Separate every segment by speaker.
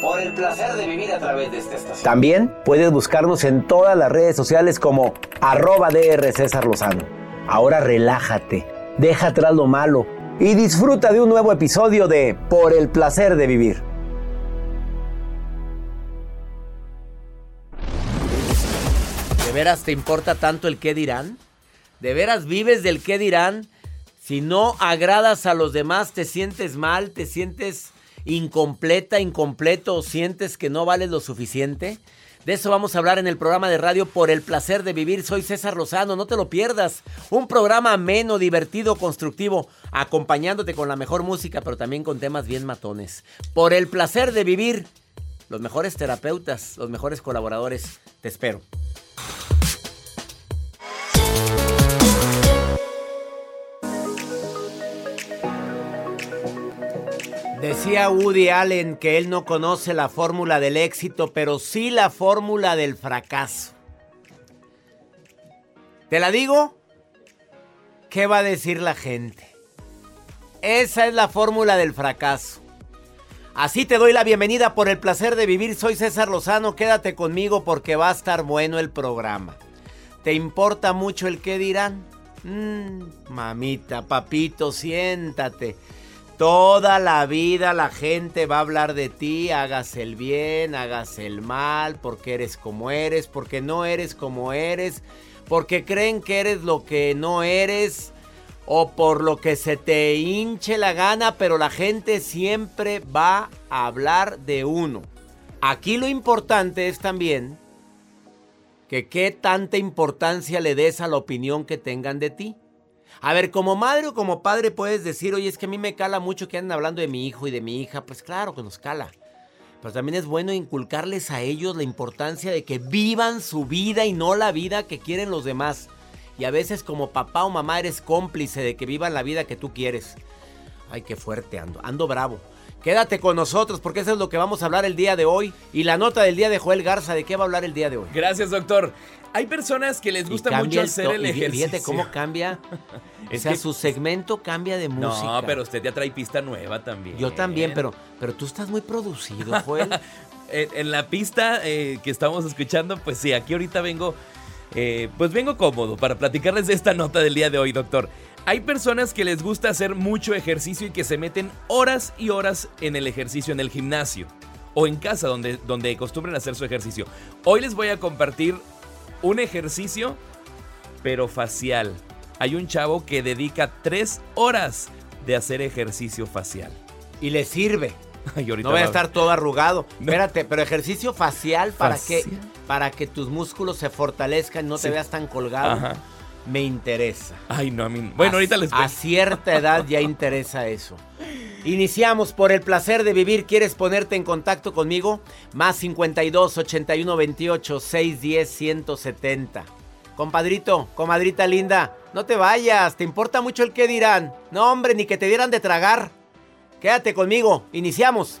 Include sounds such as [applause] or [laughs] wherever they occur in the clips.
Speaker 1: Por el placer de vivir a través de esta estación. También puedes buscarnos en todas las redes sociales como arroba DR César Lozano. Ahora relájate, deja atrás lo malo y disfruta de un nuevo episodio de Por el placer de vivir. ¿De veras te importa tanto el qué dirán? ¿De veras vives del qué dirán? Si no agradas a los demás, te sientes mal, te sientes incompleta, incompleto, sientes que no vales lo suficiente. De eso vamos a hablar en el programa de radio Por el placer de vivir. Soy César Lozano, no te lo pierdas. Un programa ameno, divertido, constructivo, acompañándote con la mejor música, pero también con temas bien matones. Por el placer de vivir. Los mejores terapeutas, los mejores colaboradores. Te espero. Decía Woody Allen que él no conoce la fórmula del éxito, pero sí la fórmula del fracaso. ¿Te la digo? ¿Qué va a decir la gente? Esa es la fórmula del fracaso. Así te doy la bienvenida por el placer de vivir. Soy César Lozano. Quédate conmigo porque va a estar bueno el programa. ¿Te importa mucho el qué dirán? Mm, mamita, papito, siéntate. Toda la vida la gente va a hablar de ti, hagas el bien, hagas el mal, porque eres como eres, porque no eres como eres, porque creen que eres lo que no eres o por lo que se te hinche la gana, pero la gente siempre va a hablar de uno. Aquí lo importante es también que qué tanta importancia le des a la opinión que tengan de ti. A ver, como madre o como padre puedes decir, oye, es que a mí me cala mucho que anden hablando de mi hijo y de mi hija. Pues claro que nos cala. Pero también es bueno inculcarles a ellos la importancia de que vivan su vida y no la vida que quieren los demás. Y a veces como papá o mamá eres cómplice de que vivan la vida que tú quieres. Ay, qué fuerte ando. Ando bravo. Quédate con nosotros porque eso es lo que vamos a hablar el día de hoy. Y la nota del día de Joel Garza, ¿de qué va a hablar el día de hoy?
Speaker 2: Gracias, doctor. Hay personas que les gusta mucho hacer el ejercicio.
Speaker 1: Fíjate cómo cambia. [laughs] o sea, su segmento cambia de música.
Speaker 2: No, pero usted ya trae pista nueva también.
Speaker 1: Yo también, pero, pero tú estás muy producido, Joel. [laughs]
Speaker 2: en, en, la pista eh, que estamos escuchando, pues sí, aquí ahorita vengo, eh, pues vengo cómodo para platicarles de esta nota del día de hoy, doctor. Hay personas que les gusta hacer mucho ejercicio y que se meten horas y horas en el ejercicio en el gimnasio o en casa donde, donde acostumbren a hacer su ejercicio. Hoy les voy a compartir un ejercicio, pero facial. Hay un chavo que dedica tres horas de hacer ejercicio facial.
Speaker 1: Y le sirve. [laughs] no voy a estar todo arrugado. [laughs] Espérate, pero ejercicio facial para que para que tus músculos se fortalezcan y no te veas tan colgado. Ajá. Me interesa.
Speaker 2: Ay, no, a mí. Bueno, ahorita les
Speaker 1: A cierta edad ya [laughs] interesa eso. Iniciamos por el placer de vivir. ¿Quieres ponerte en contacto conmigo? Más 52 81 28 610 170. Compadrito, comadrita linda, no te vayas. ¿Te importa mucho el qué dirán? No, hombre, ni que te dieran de tragar. Quédate conmigo. Iniciamos.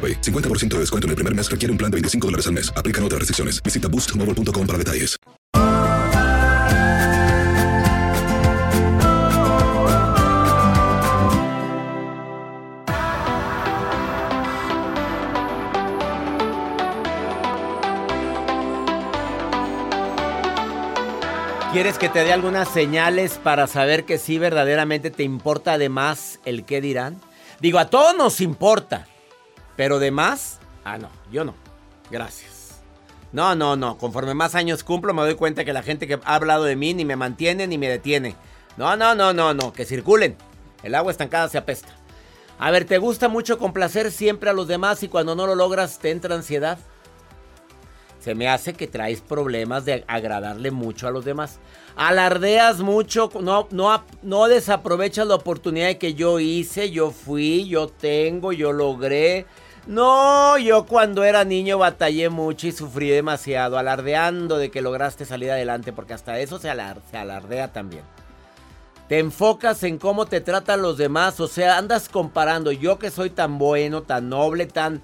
Speaker 3: 50% de descuento en el primer mes requiere un plan de 25 dólares al mes. Aplican otras restricciones. Visita boostmobile.com para detalles.
Speaker 1: ¿Quieres que te dé algunas señales para saber que sí verdaderamente te importa además el qué dirán? Digo, a todos nos importa. Pero de más, ah, no, yo no. Gracias. No, no, no. Conforme más años cumplo, me doy cuenta que la gente que ha hablado de mí ni me mantiene ni me detiene. No, no, no, no, no. Que circulen. El agua estancada se apesta. A ver, ¿te gusta mucho complacer siempre a los demás y cuando no lo logras te entra ansiedad? Se me hace que traes problemas de agradarle mucho a los demás. Alardeas mucho, no, no, no desaprovechas la oportunidad que yo hice, yo fui, yo tengo, yo logré. No, yo cuando era niño batallé mucho y sufrí demasiado, alardeando de que lograste salir adelante, porque hasta eso se, alardea también. Te enfocas en cómo te tratan los demás, o sea, andas comparando yo que soy tan bueno, tan noble, tan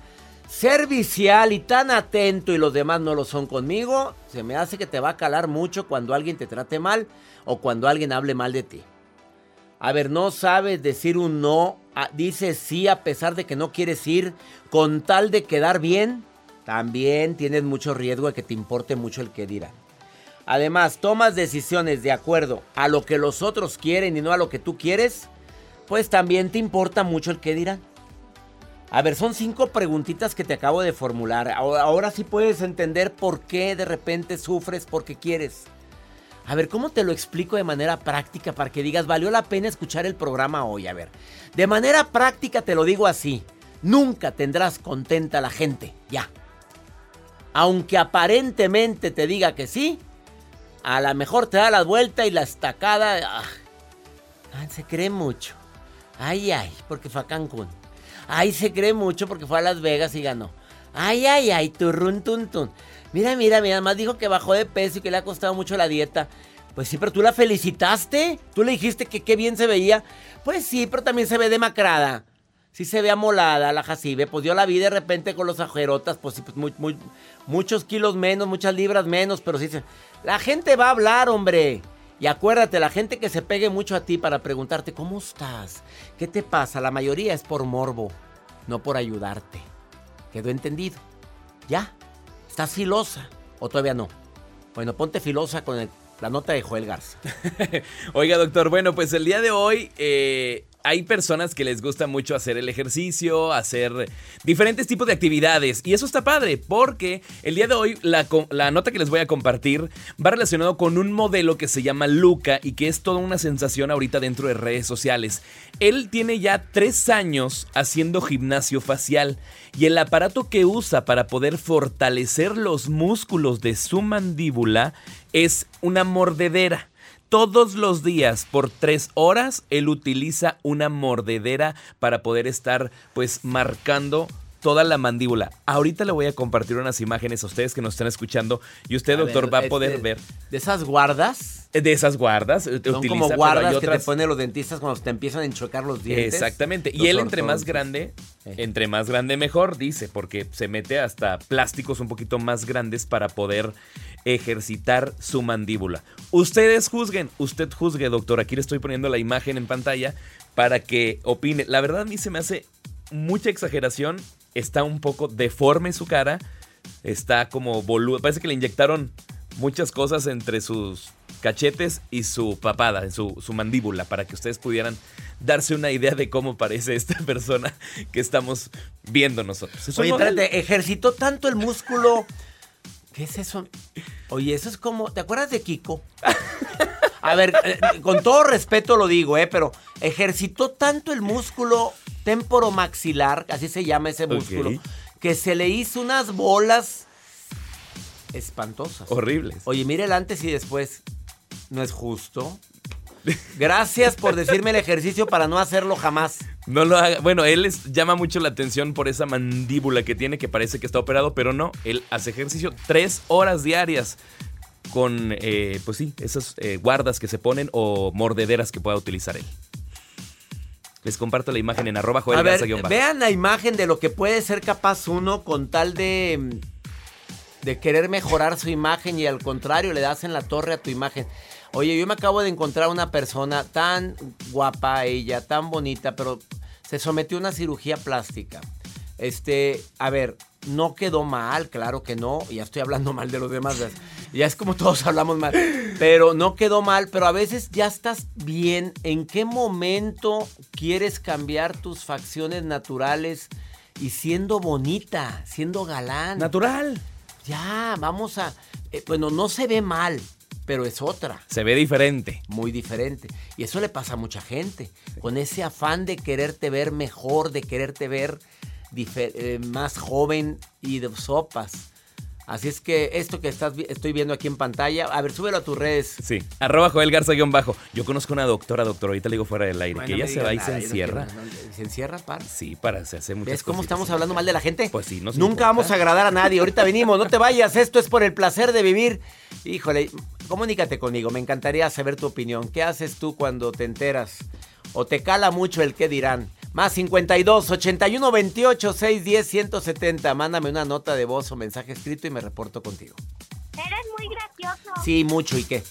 Speaker 1: servicial y tan atento y los demás no lo son conmigo, se me hace que te va a calar mucho cuando alguien te trate mal o cuando alguien hable mal de ti. A ver, no sabes decir un no, dices sí a pesar de que no quieres ir con tal de quedar bien. También tienes mucho riesgo de que te importe mucho el que dirán. Además, tomas decisiones de acuerdo a lo que los otros quieren y no a lo que tú quieres, pues también te importa mucho el que dirán. A ver, son cinco preguntitas que te acabo de formular. Ahora, ahora sí puedes entender por qué de repente sufres porque quieres. A ver, ¿cómo te lo explico de manera práctica para que digas, valió la pena escuchar el programa hoy? A ver, de manera práctica te lo digo así, nunca tendrás contenta a la gente, ya. Aunque aparentemente te diga que sí, a lo mejor te da la vuelta y la estacada... Ah, se cree mucho. Ay, ay, porque fue a Cancún. Ay, se cree mucho porque fue a Las Vegas y ganó. Ay, ay, ay, turrun. Mira, mira, mira, además dijo que bajó de peso y que le ha costado mucho la dieta. Pues sí, pero tú la felicitaste. Tú le dijiste que qué bien se veía. Pues sí, pero también se ve demacrada. Sí se ve amolada la jacibe. Pues dio la vida de repente con los ajerotas. Pues sí, pues muy, muchos kilos menos, muchas libras menos. Pero sí. La gente va a hablar, hombre. Y acuérdate, la gente que se pegue mucho a ti para preguntarte, ¿cómo estás? ¿Qué te pasa? La mayoría es por morbo, no por ayudarte. ¿Quedó entendido? ¿Ya? ¿Estás filosa o todavía no? Bueno, ponte filosa con la nota de Joel Garza. [laughs]
Speaker 2: Oiga, doctor, bueno, pues el día de hoy, eh, hay personas que les gusta mucho hacer el ejercicio, hacer diferentes tipos de actividades. Y eso está padre, porque el día de hoy la, nota que les voy a compartir va relacionado con un modelo que se llama Luca y que es toda una sensación ahorita dentro de redes sociales. Él tiene ya tres años haciendo gimnasio facial y el aparato que usa para poder fortalecer los músculos de su mandíbula es una mordedera. Todos los días por tres horas él utiliza una mordedera para poder estar pues marcando toda la mandíbula. Ahorita le voy a compartir unas imágenes a ustedes que nos están escuchando y usted, doctor, va a poder
Speaker 1: este,
Speaker 2: ver.
Speaker 1: ¿De esas guardas?
Speaker 2: De esas guardas.
Speaker 1: Son utiliza, como guardas que te ponen los dentistas cuando te empiezan a enchocar los dientes.
Speaker 2: Exactamente. Y él entre más grande, entre más grande mejor, dice, porque se mete hasta plásticos un poquito más grandes para poder ejercitar su mandíbula. Ustedes juzguen, usted juzgue, doctor. Aquí le estoy poniendo la imagen en pantalla para que opine. La verdad a mí se me hace mucha exageración. Está un poco deforme su cara. Está como boludo. Parece que le inyectaron muchas cosas entre sus cachetes y su papada, su, su mandíbula, para que ustedes pudieran darse una idea de cómo parece esta [laughs] persona que estamos viendo nosotros.
Speaker 1: Oye, espérate, ejercitó tanto el músculo ¿Qué es eso? Oye, eso es como. ¿Te acuerdas de Kiko? [laughs] A ver, eh, con todo respeto lo digo, ¿eh? Pero ejercitó tanto el músculo temporomaxilar, así se llama ese músculo, que se le hizo unas bolas espantosas.
Speaker 2: Horribles.
Speaker 1: Oye, mire el antes y después. ¿No es justo? Gracias por decirme el ejercicio para no hacerlo jamás.
Speaker 2: No lo haga. Bueno, él les llama mucho la atención por esa mandíbula que tiene que parece que está operado, pero no. Él hace ejercicio tres horas diarias con, eh, pues sí, esas eh, guardas que se ponen o mordederas que pueda utilizar él. Les comparto la imagen en arroba Joel
Speaker 1: A ver, Vean la imagen de lo que puede ser capaz uno con tal de, de querer mejorar su imagen y al contrario le das en la torre a tu imagen. Oye, yo me acabo de encontrar una persona tan guapa ella, tan bonita, pero se sometió a una cirugía plástica. Este, a ver, no quedó mal, claro que no, ya estoy hablando mal de los demás, ya es como todos hablamos mal, pero no quedó mal, pero a veces ya estás bien, ¿en qué momento quieres cambiar tus facciones naturales y siendo bonita, siendo galán?
Speaker 2: Natural.
Speaker 1: Ya, vamos a, eh, bueno, no se ve mal, pero es otra.
Speaker 2: Se ve diferente.
Speaker 1: Muy diferente. Y eso le pasa a mucha gente. Con ese afán de quererte ver mejor, de quererte ver eh, más joven y de sopas. Así es que esto que estás, estoy viendo aquí en pantalla, a ver, súbelo a tus redes.
Speaker 2: Sí, arroba Joel Garza-bajo. Yo conozco una doctora, doctor, ahorita le digo fuera del aire, que ella se va y se encierra.
Speaker 1: ¿Se encierra, para?
Speaker 2: Sí, para, se hace muchas
Speaker 1: ¿Ves cómo estamos hablando mal de la gente?
Speaker 2: Pues sí, no
Speaker 1: Nunca vamos a agradar a nadie. Ahorita [laughs] venimos, no te vayas, esto es por el placer de vivir. Híjole, comunícate conmigo, me encantaría saber tu opinión. ¿Qué haces tú cuando te enteras? ¿O te cala mucho el qué dirán? Más 52 81 28 610 170. Mándame una nota de voz o mensaje escrito y me reporto contigo.
Speaker 4: Eres muy gracioso.
Speaker 1: Sí, mucho. ¿Y qué?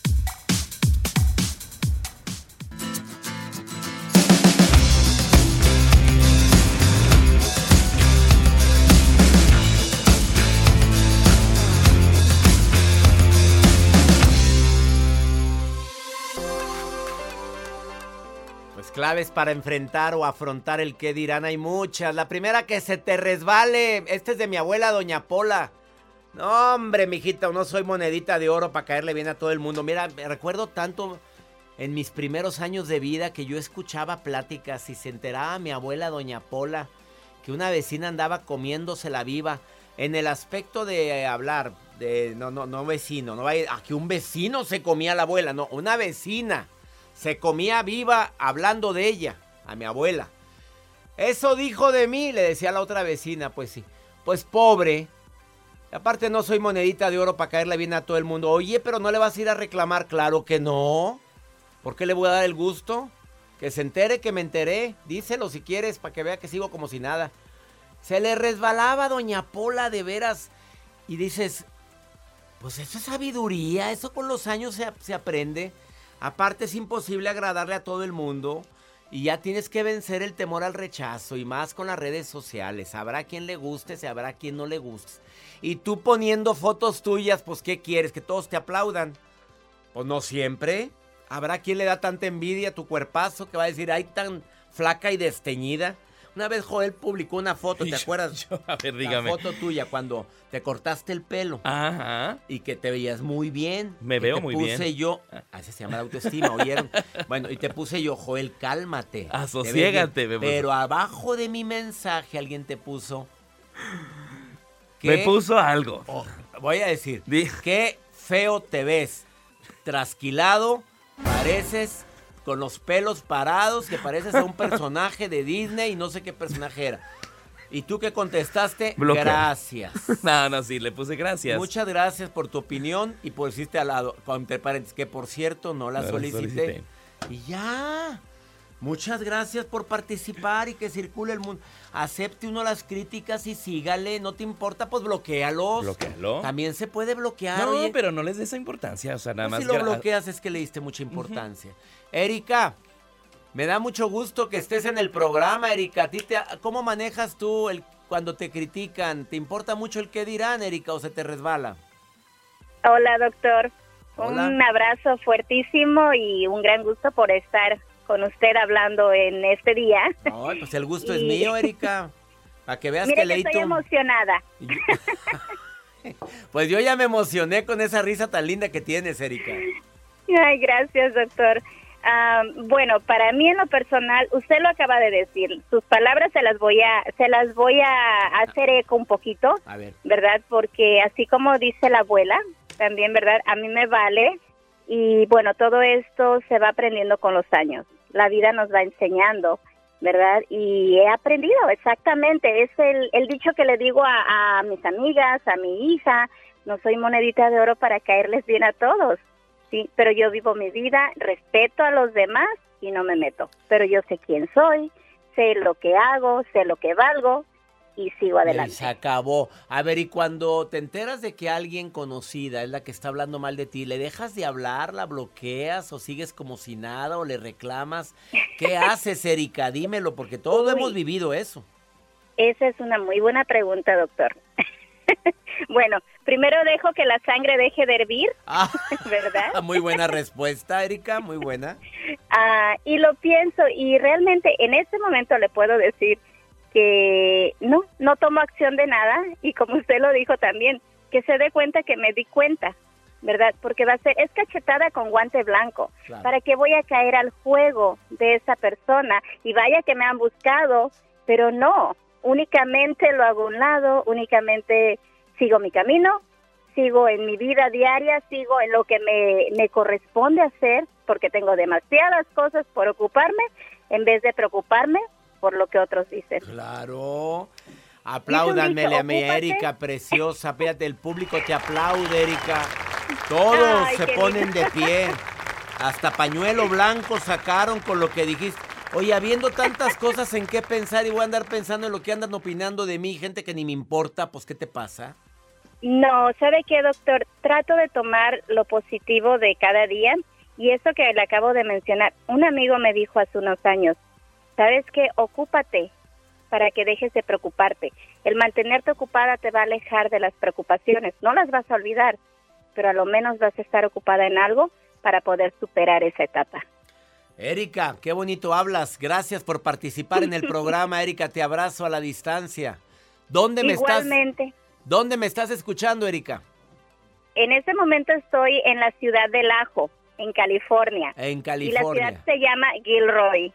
Speaker 1: Claves para enfrentar o afrontar el que dirán hay muchas. La primera que se te resbale. Esta es de mi abuela doña Pola. No, hombre, mijita, no soy monedita de oro para caerle bien a todo el mundo. Mira, recuerdo tanto en mis primeros años de vida que yo escuchaba pláticas y se enteraba mi abuela doña Pola que una vecina andaba comiéndose la viva en el aspecto de hablar de no no no vecino, no vaya a que un vecino se comía a la abuela, no, una vecina se comía viva hablando de ella, a mi abuela. Eso dijo de mí, le decía la otra vecina, pues sí. Pues pobre. Aparte no soy monedita de oro para caerle bien a todo el mundo. Oye, pero no le vas a ir a reclamar, claro que no. ¿Por qué le voy a dar el gusto? Que se entere que me enteré. Díselo si quieres para que vea que sigo como si nada. Se le resbalaba doña Pola de veras. Y dices, pues eso es sabiduría, eso con los años se, se aprende. Aparte es imposible agradarle a todo el mundo y ya tienes que vencer el temor al rechazo y más con las redes sociales. Habrá quien le guste, se habrá quien no le guste. Y tú poniendo fotos tuyas, pues ¿qué quieres? Que todos te aplaudan. Pues no siempre. Habrá quien le da tanta envidia a tu cuerpazo que va a decir, ay, tan flaca y desteñida. Una vez Joel publicó una foto, ¿te [laughs]
Speaker 2: Yo-
Speaker 1: acuerdas?
Speaker 2: yo- a ver,
Speaker 1: La
Speaker 2: dígame.
Speaker 1: foto tuya cuando te cortaste el pelo
Speaker 2: Ajá.
Speaker 1: y que te veías muy bien.
Speaker 2: Me veo
Speaker 1: te
Speaker 2: muy
Speaker 1: puse
Speaker 2: bien.
Speaker 1: yo, así se llama la autoestima, ¿oyeron? [laughs] bueno, y te puse yo, Joel, cálmate. Te bien.
Speaker 2: me puso.
Speaker 1: Pero abajo de mi mensaje alguien te puso...
Speaker 2: Me puso algo.
Speaker 1: Oh, voy a decir,
Speaker 2: Di-
Speaker 1: qué feo te ves. Trasquilado, pareces con los pelos parados, que pareces a un personaje de Disney y no sé qué personaje era. ¿Y tú qué contestaste? Gracias. [laughs]
Speaker 2: No, no, sí, le puse gracias.
Speaker 1: Muchas gracias por tu opinión y por decirte al lado, entre paréntesis, que por cierto no la
Speaker 2: No
Speaker 1: solicité.
Speaker 2: solicité.
Speaker 1: Y ya. Muchas gracias por participar y que circule el mundo. Acepte uno las críticas y sígale. No te importa, pues bloquealos.
Speaker 2: Bloquéalo.
Speaker 1: También se puede bloquear.
Speaker 2: No,
Speaker 1: oye.
Speaker 2: pero no les des esa importancia, o sea, nada
Speaker 1: Pues
Speaker 2: más.
Speaker 1: si lo
Speaker 2: gra-
Speaker 1: bloqueas es que le diste mucha importancia. Erika, me da mucho gusto que estés en el programa, Erika. ¿A ti te- ¿Cómo manejas tú el, cuando te critican? ¿Te importa mucho el qué dirán, Erika, o se te resbala?
Speaker 4: Hola, doctor.
Speaker 1: Hola.
Speaker 4: Un abrazo fuertísimo y un gran gusto por estar con usted hablando en este día.
Speaker 1: Ay, pues el gusto es mío, Erika. Para que veas
Speaker 4: Mire
Speaker 1: que
Speaker 4: que
Speaker 1: leí
Speaker 4: estoy
Speaker 1: tu...
Speaker 4: emocionada. [laughs]
Speaker 1: Pues yo ya me emocioné con esa risa tan linda que tienes, Erika.
Speaker 4: Ay, gracias, doctor. Bueno, para mí en lo personal, usted lo acaba de decir. Sus palabras se las voy a, se las voy a hacer eco un poquito.
Speaker 1: A ver.
Speaker 4: ¿verdad? Porque así como dice la abuela, también, ¿verdad? A mí me vale y bueno, todo esto se va aprendiendo con los años. La vida nos va enseñando, ¿verdad? Y he aprendido, exactamente. Es el, el dicho que le digo a, a mis amigas, a mi hija, no soy monedita de oro para caerles bien a todos, ¿sí? Pero yo vivo mi vida, respeto a los demás y no me meto. Pero yo sé quién soy, sé lo que hago, sé lo que valgo y sigo
Speaker 1: Y
Speaker 4: adelante.
Speaker 1: se acabó. A ver, y cuando te enteras de que alguien conocida es la que está hablando mal de ti, ¿le dejas de hablar, la bloqueas o sigues como si nada o le reclamas? ¿Qué [laughs] haces, Erika? Dímelo, porque todos
Speaker 4: Uy.
Speaker 1: hemos vivido eso.
Speaker 4: Esa es una muy buena pregunta, doctor. [laughs] bueno, primero dejo que la sangre deje de hervir,
Speaker 1: Ah, [laughs]
Speaker 4: ¿verdad?
Speaker 1: muy buena respuesta, Erika, muy buena.
Speaker 4: Ah, y lo pienso y realmente en este momento le puedo decir que no, no tomo acción de nada y como usted lo dijo también, que se dé cuenta que me di cuenta, ¿verdad? Porque va a ser, es cachetada con guante blanco.
Speaker 1: Claro.
Speaker 4: ¿Para qué voy a caer al juego de esa persona? Y vaya que me han buscado, pero no, únicamente lo hago a un lado, únicamente sigo mi camino, sigo en mi vida diaria, sigo en lo que me, me corresponde hacer, porque tengo demasiadas cosas por ocuparme, en vez de preocuparme por lo que otros dicen.
Speaker 1: Claro. Apláudanmele a mi. Erika preciosa. Fíjate, el público te aplaude, Erika. Todos
Speaker 4: Ay,
Speaker 1: se ponen
Speaker 4: lindo.
Speaker 1: de pie. Hasta pañuelo blanco sacaron con lo que dijiste. Oye, habiendo tantas cosas en qué pensar y voy a andar pensando en lo que andan opinando de mí, gente que ni me importa, pues ¿qué te pasa?
Speaker 4: No, ¿sabe qué, doctor? Trato de tomar lo positivo de cada día y eso que le acabo de mencionar, un amigo me dijo hace unos años, ¿sabes qué? Ocúpate para que dejes de preocuparte. El mantenerte ocupada te va a alejar de las preocupaciones, no las vas a olvidar, pero a lo menos vas a estar ocupada en algo para poder superar esa etapa.
Speaker 1: Erika, qué bonito hablas. Gracias por participar en el [laughs] programa, Erika. Te abrazo a la distancia. ¿Dónde me estás?
Speaker 4: Igualmente,
Speaker 1: ¿Dónde me estás escuchando, Erika?
Speaker 4: en este momento estoy en la ciudad de Lajo, en California.
Speaker 1: En
Speaker 4: Y la
Speaker 1: California.
Speaker 4: ciudad se llama Gilroy.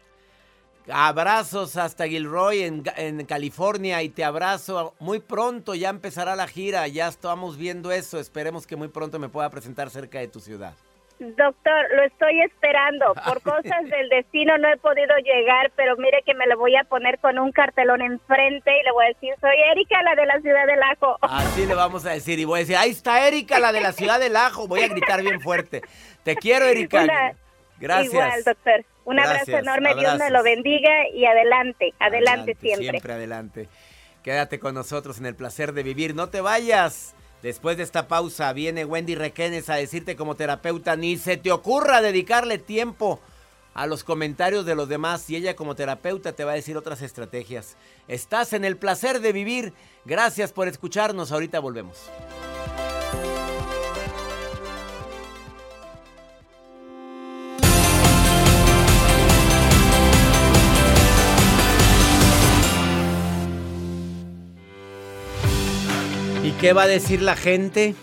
Speaker 1: Abrazos hasta Gilroy en, en California y te abrazo muy pronto. Ya empezará la gira, ya estamos viendo eso. Esperemos que muy pronto me pueda presentar cerca de tu ciudad.
Speaker 4: Doctor, lo estoy esperando. Por [laughs] cosas del destino no he podido llegar, pero mire que me lo voy a poner con un cartelón enfrente y le voy a decir, soy Erika, la de la ciudad del Ajo. [laughs]
Speaker 1: Así le vamos a decir y voy a decir, ahí está Erika, la de la ciudad del Ajo. Voy a gritar bien fuerte. Te quiero, [laughs] Erika. Gracias.
Speaker 4: Igual, doctor. Un
Speaker 1: Gracias,
Speaker 4: abrazo enorme, Dios me lo bendiga y adelante, adelante, siempre.
Speaker 1: Siempre adelante. Quédate con nosotros en el placer de vivir. No te vayas. Después de esta pausa viene Wendy Requenes a decirte como terapeuta, ni se te ocurra dedicarle tiempo a los comentarios de los demás y ella como terapeuta te va a decir otras estrategias. Estás en el placer de vivir. Gracias por escucharnos. Ahorita volvemos. Qué va a decir la gente?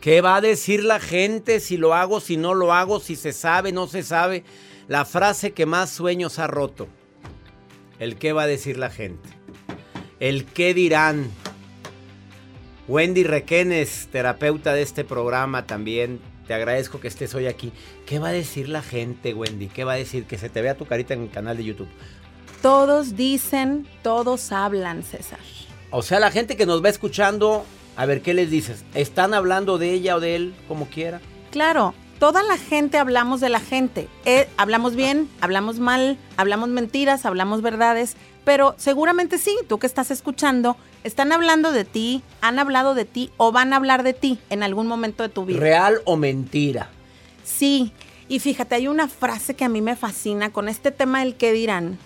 Speaker 1: ¿Qué va a decir la gente si lo hago, si no lo hago, si se sabe, no se sabe? La frase que más sueños ha roto. El qué va a decir la gente. El qué dirán. Wendy Requenes, terapeuta de este programa también. Te agradezco que estés hoy aquí. ¿Qué va a decir la gente, Wendy? ¿Qué va a decir? Que se te vea tu carita en el canal de YouTube.
Speaker 5: Todos dicen, todos hablan, César.
Speaker 1: O sea, la gente que nos va escuchando, a ver, ¿qué les dices? ¿Están hablando de ella o de él, como quiera?
Speaker 5: Claro, toda la gente hablamos de la gente. Eh, hablamos bien, hablamos mal, hablamos mentiras, hablamos verdades, pero seguramente sí, tú que estás escuchando, están hablando de ti, han hablado de ti o van a hablar de ti en algún momento de tu vida.
Speaker 1: ¿Real o mentira?
Speaker 5: Sí, y fíjate, hay una frase que a mí me fascina con este tema del que dirán,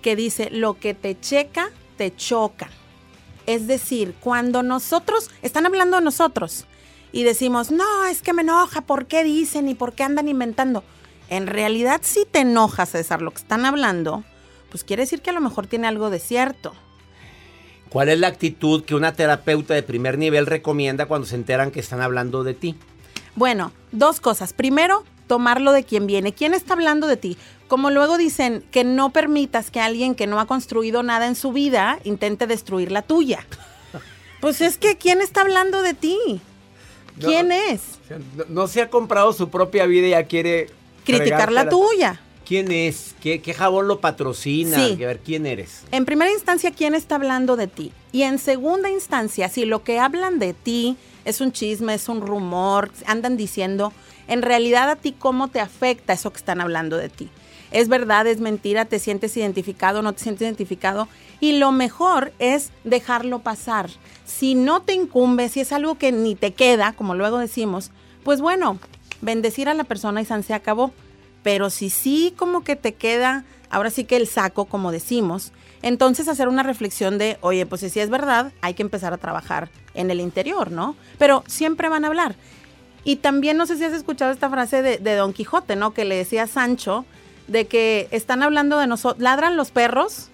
Speaker 5: que dice, lo que te checa, te choca. Es decir, cuando nosotros, están hablando de nosotros y decimos, no, es que me enoja, ¿por qué dicen y por qué andan inventando? En realidad si te enoja, César, lo que están hablando, pues quiere decir que a lo mejor tiene algo de cierto.
Speaker 1: ¿Cuál es la actitud que una terapeuta de primer nivel recomienda cuando se enteran que están hablando de ti?
Speaker 5: Bueno, dos cosas. Primero, tomarlo de quien viene. ¿Quién está hablando de ti? Como luego dicen, que no permitas que alguien que no ha construido nada en su vida intente destruir la tuya. Pues es que, ¿quién está hablando de ti? ¿Quién es?
Speaker 1: No, no, se ha comprado su propia vida y ya quiere...
Speaker 5: Criticar la tuya.
Speaker 1: ¿Quién es? ¿Qué, qué jabón lo patrocina?
Speaker 5: Sí.
Speaker 1: A ver, ¿quién eres?
Speaker 5: En primera instancia, ¿quién está hablando de ti? Y en segunda instancia, si lo que hablan de ti es un chisme, es un rumor, andan diciendo, en realidad a ti cómo te afecta eso que están hablando de ti. Es verdad, es mentira, te sientes identificado, no te sientes identificado. Y lo mejor es dejarlo pasar. Si no te incumbe, si es algo que ni te queda, como luego decimos, pues bueno, bendecir a la persona y se acabó. Pero si sí como que te queda, ahora sí que el saco, como decimos, entonces hacer una reflexión de, oye, pues si es verdad, hay que empezar a trabajar en el interior, ¿no? Pero siempre van a hablar. Y también no sé si has escuchado esta frase de, de Don Quijote, ¿no? Que le decía Sancho de que están hablando de nosotros, ladran los perros,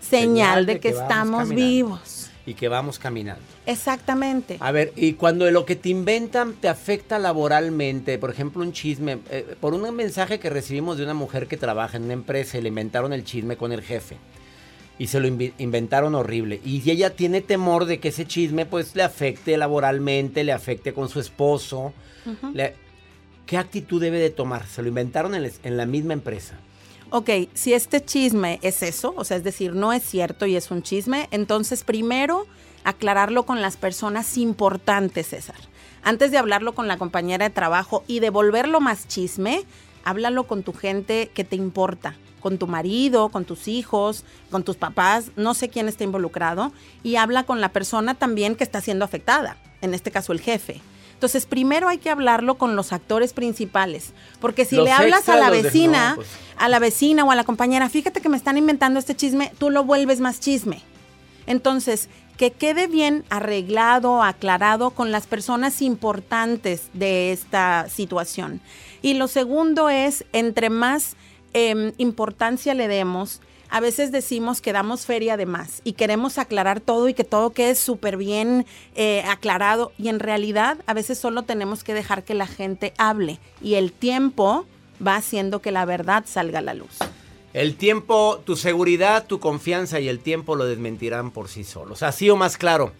Speaker 5: señal, de, que, estamos vivos.
Speaker 1: Y que vamos caminando.
Speaker 5: Exactamente.
Speaker 1: A ver, y cuando lo que te inventan te afecta laboralmente, por ejemplo, un chisme, eh, por un mensaje que recibimos de una mujer que trabaja en una empresa y le inventaron el chisme con el jefe. Y se lo inventaron horrible. Y ella tiene temor de que ese chisme pues le afecte laboralmente, le afecte con su esposo. le- ¿Qué actitud debe de tomar? Se lo inventaron en, en la misma empresa.
Speaker 5: Ok, si este chisme es eso, o sea, es decir, no es cierto y es un chisme, entonces primero aclararlo con las personas importantes, César. Antes de hablarlo con la compañera de trabajo y de volverlo más chisme, háblalo con tu gente que te importa, con tu marido, con tus hijos, con tus papás, no sé quién está involucrado, y habla con la persona también que está siendo afectada, en este caso el jefe. Entonces, primero hay que hablarlo con los actores principales, porque si
Speaker 1: Los
Speaker 5: le hablas a la vecina,
Speaker 1: no, pues.
Speaker 5: a la vecina o a la compañera, fíjate que me están inventando este chisme, tú lo vuelves más chisme. Entonces, que quede bien arreglado, aclarado con las personas importantes de esta situación. Y lo segundo es, entre más em, importancia le demos, a veces decimos que damos feria de más y queremos aclarar todo y que todo quede súper bien eh, aclarado y en realidad a veces solo tenemos que dejar que la gente hable y el tiempo va haciendo que la verdad salga a la luz.
Speaker 1: El tiempo, tu seguridad, tu confianza y el tiempo lo desmentirán por sí solos. Así o más claro.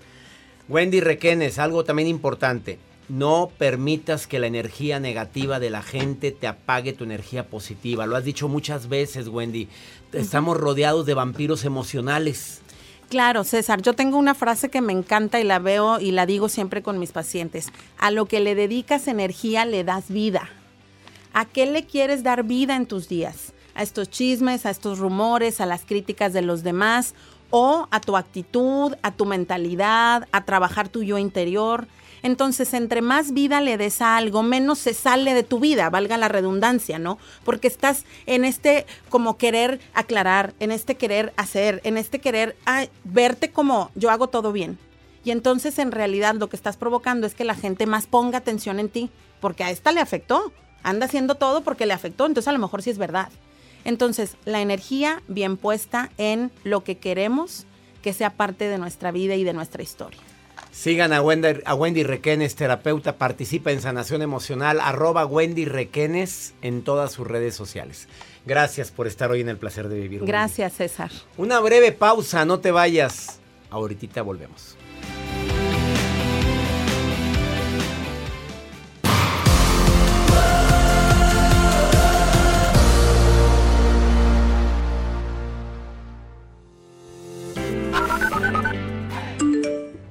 Speaker 1: Wendy Requenes, algo también importante. No permitas que la energía negativa de la gente te apague tu energía positiva. Lo has dicho muchas veces, Wendy. Estamos rodeados de vampiros emocionales.
Speaker 5: Claro, César, yo tengo una frase que me encanta y la veo y la digo siempre con mis pacientes. A lo que le dedicas energía le das vida. ¿A qué le quieres dar vida en tus días? ¿A estos chismes, a estos rumores, a las críticas de los demás? ¿O a tu actitud, a tu mentalidad, a trabajar tu yo interior? Entonces, entre más vida le des a algo, menos se sale de tu vida, valga la redundancia, ¿no? Porque estás en este como querer aclarar, en este querer hacer, en este querer verte como yo hago todo bien. Y entonces en realidad lo que estás provocando es que la gente más ponga atención en ti, porque a esta le afectó, anda haciendo todo porque le afectó, entonces a lo mejor sí es verdad. Entonces, la energía bien puesta en lo que queremos que sea parte de nuestra vida y de nuestra historia.
Speaker 1: Sigan a Wendy, a Wendy Requenes, terapeuta, participa en sanación emocional, arroba Wendy Requenes en todas sus redes sociales. Gracias por estar hoy en el placer de vivir. Wendy.
Speaker 5: Gracias, César.
Speaker 1: Una breve pausa, no te vayas. Ahorita volvemos.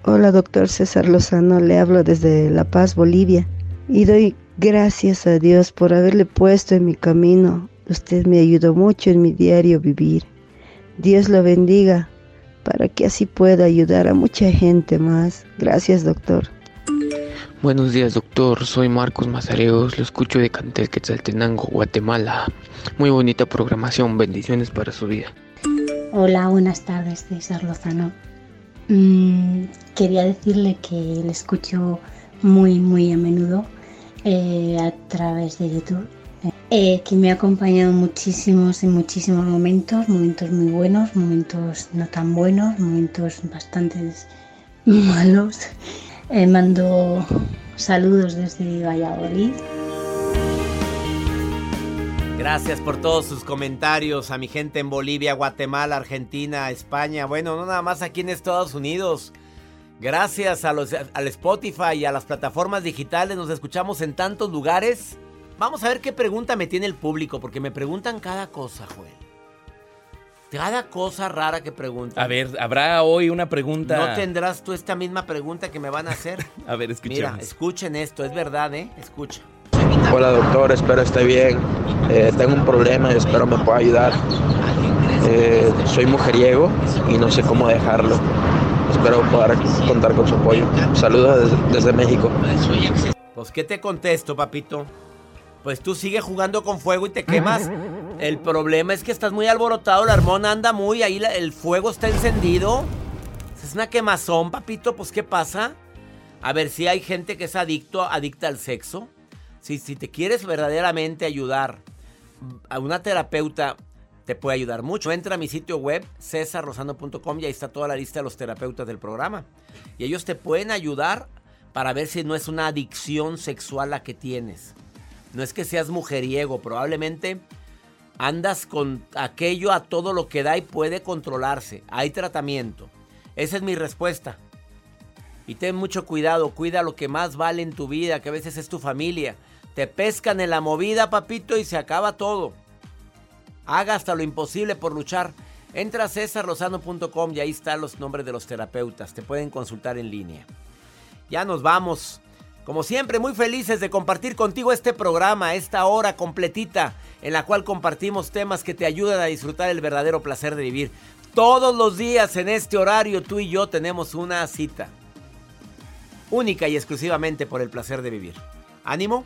Speaker 6: Hola, doctor César Lozano, le hablo desde La Paz, Bolivia, y doy gracias a Dios por haberle puesto en mi camino. Usted me ayudó mucho en mi diario vivir. Dios lo bendiga para que así pueda ayudar a mucha gente más. Gracias, doctor.
Speaker 7: Buenos días, doctor. Soy Marcos Mazareos. Lo escucho de Cantel Quetzaltenango, Guatemala. Muy bonita programación. Bendiciones para su vida.
Speaker 8: Hola, buenas tardes, César Lozano. Mm, quería decirle que le escucho muy, muy a menudo eh, a través de YouTube, eh, que me ha acompañado muchísimos y muchísimos momentos, momentos muy buenos, momentos no tan buenos, momentos bastante malos. Eh, mando saludos desde Valladolid.
Speaker 1: Gracias por todos sus comentarios a mi gente en Bolivia, Guatemala, Argentina, España. Bueno, no nada más aquí en Estados Unidos. Gracias a los, al Spotify y a las plataformas digitales nos escuchamos en tantos lugares. Vamos a ver qué pregunta me tiene el público, porque me preguntan cada cosa, Joel. Cada cosa rara que preguntan.
Speaker 2: A ver, ¿habrá hoy una pregunta?
Speaker 1: ¿No tendrás tú esta misma pregunta que me van a hacer? [laughs]
Speaker 2: a ver, escuchemos.
Speaker 1: Mira, escuchen esto, es verdad, ¿eh? Escucha.
Speaker 9: Hola doctor, espero esté bien. Eh, tengo un problema y espero me pueda ayudar. Eh, soy mujeriego y no sé cómo dejarlo. Espero poder contar con su apoyo. Saludos desde, desde México.
Speaker 1: Pues, ¿qué te contesto, papito? Pues tú sigues jugando con fuego y te quemas. El problema es que estás muy alborotado, la hormona anda muy, ahí el fuego está encendido. Es una quemazón, papito, pues ¿qué pasa? A ver, si hay gente que es adicto, adicta al sexo. Si, te quieres verdaderamente ayudar, a una terapeuta te puede ayudar mucho. Entra a mi sitio web, cesarrosano.com, y ahí está toda la lista de los terapeutas del programa. Y ellos te pueden ayudar para ver si no es una adicción sexual la que tienes. No es que seas mujeriego, probablemente andas con aquello a todo lo que da y puede controlarse. Hay tratamiento. Esa es mi respuesta. Y ten mucho cuidado, cuida lo que más vale en tu vida, que a veces es tu familia. Te pescan en la movida, papito, y se acaba todo. Haga hasta lo imposible por luchar. Entra a cesarlozano.com y ahí están los nombres de los terapeutas. Te pueden consultar en línea. Ya nos vamos. Como siempre, muy felices de compartir contigo este programa, esta hora completita, en la cual compartimos temas que te ayudan a disfrutar el verdadero placer de vivir. Todos los días en este horario tú y yo tenemos una cita. Única y exclusivamente por el placer de vivir. Ánimo.